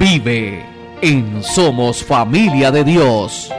Vive en Somos Familia de Dios.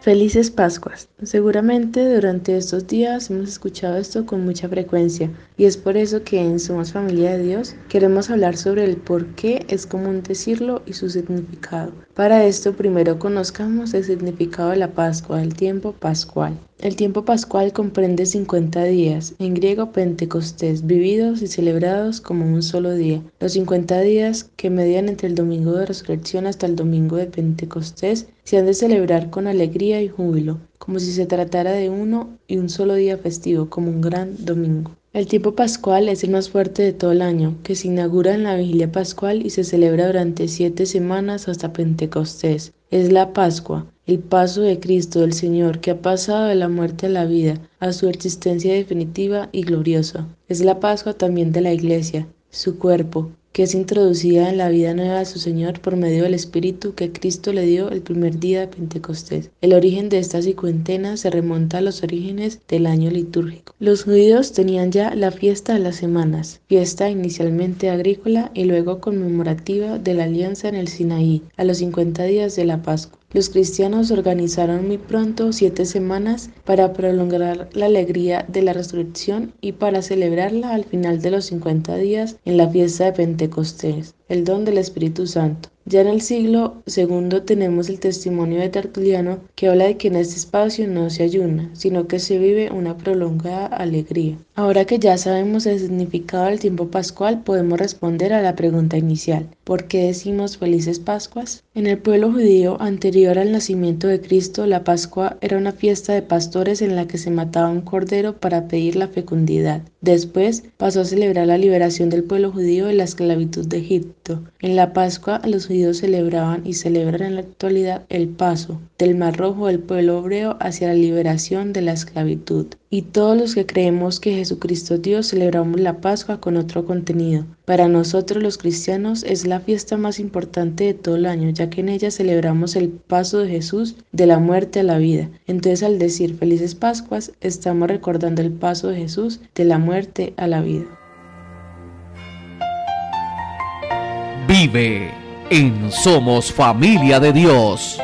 Felices Pascuas. Seguramente durante estos días hemos escuchado esto con mucha frecuencia y es por eso que en Somos Familia de Dios queremos hablar sobre el por qué es común decirlo y su significado. Para esto primero conozcamos el significado de la Pascua, el tiempo pascual. El tiempo pascual comprende 50 días, en griego Pentecostés, vividos y celebrados como un solo día. Los 50 días que median entre el domingo de resurrección hasta el domingo de Pentecostés se han de celebrar con alegría y júbilo, como si se tratara de uno y un solo día festivo, como un gran domingo. El tiempo pascual es el más fuerte de todo el año, que se inaugura en la vigilia pascual y se celebra durante siete semanas hasta Pentecostés. Es la Pascua, el paso de Cristo, del Señor, que ha pasado de la muerte a la vida, a su existencia definitiva y gloriosa. Es la Pascua también de la Iglesia, su cuerpo, que es introducida en la vida nueva de su Señor por medio del Espíritu que Cristo le dio el primer día de Pentecostés. El origen de esta cincuentena se remonta a los orígenes del año litúrgico. Los judíos tenían ya la fiesta de las semanas, fiesta inicialmente agrícola y luego conmemorativa de la alianza en el Sinaí, a los 50 días de la Pascua. Los cristianos organizaron muy pronto siete semanas para prolongar la alegría de la resurrección y para celebrarla al final de los 50 días en la fiesta de Pentecostés, el don del Espíritu Santo. Ya en el siglo II tenemos el testimonio de Tertuliano que habla de que en este espacio no se ayuna, sino que se vive una prolongada alegría. Ahora que ya sabemos el significado del tiempo pascual, podemos responder a la pregunta inicial. ¿Por qué decimos felices Pascuas? En el pueblo judío anterior al nacimiento de Cristo, la Pascua era una fiesta de pastores en la que se mataba un cordero para pedir la fecundidad. Después pasó a celebrar la liberación del pueblo judío de la esclavitud de Egipto. En la Pascua los judíos celebraban y celebran en la actualidad el paso del Mar Rojo del pueblo hebreo hacia la liberación de la esclavitud. Y todos los que creemos que Jesucristo Dios celebramos la Pascua con otro contenido. Para nosotros los cristianos es la fiesta más importante de todo el año, ya que en ella celebramos el paso de Jesús de la muerte a la vida. Entonces al decir felices Pascuas, estamos recordando el paso de Jesús de la muerte a la vida. Vive en Somos Familia de Dios.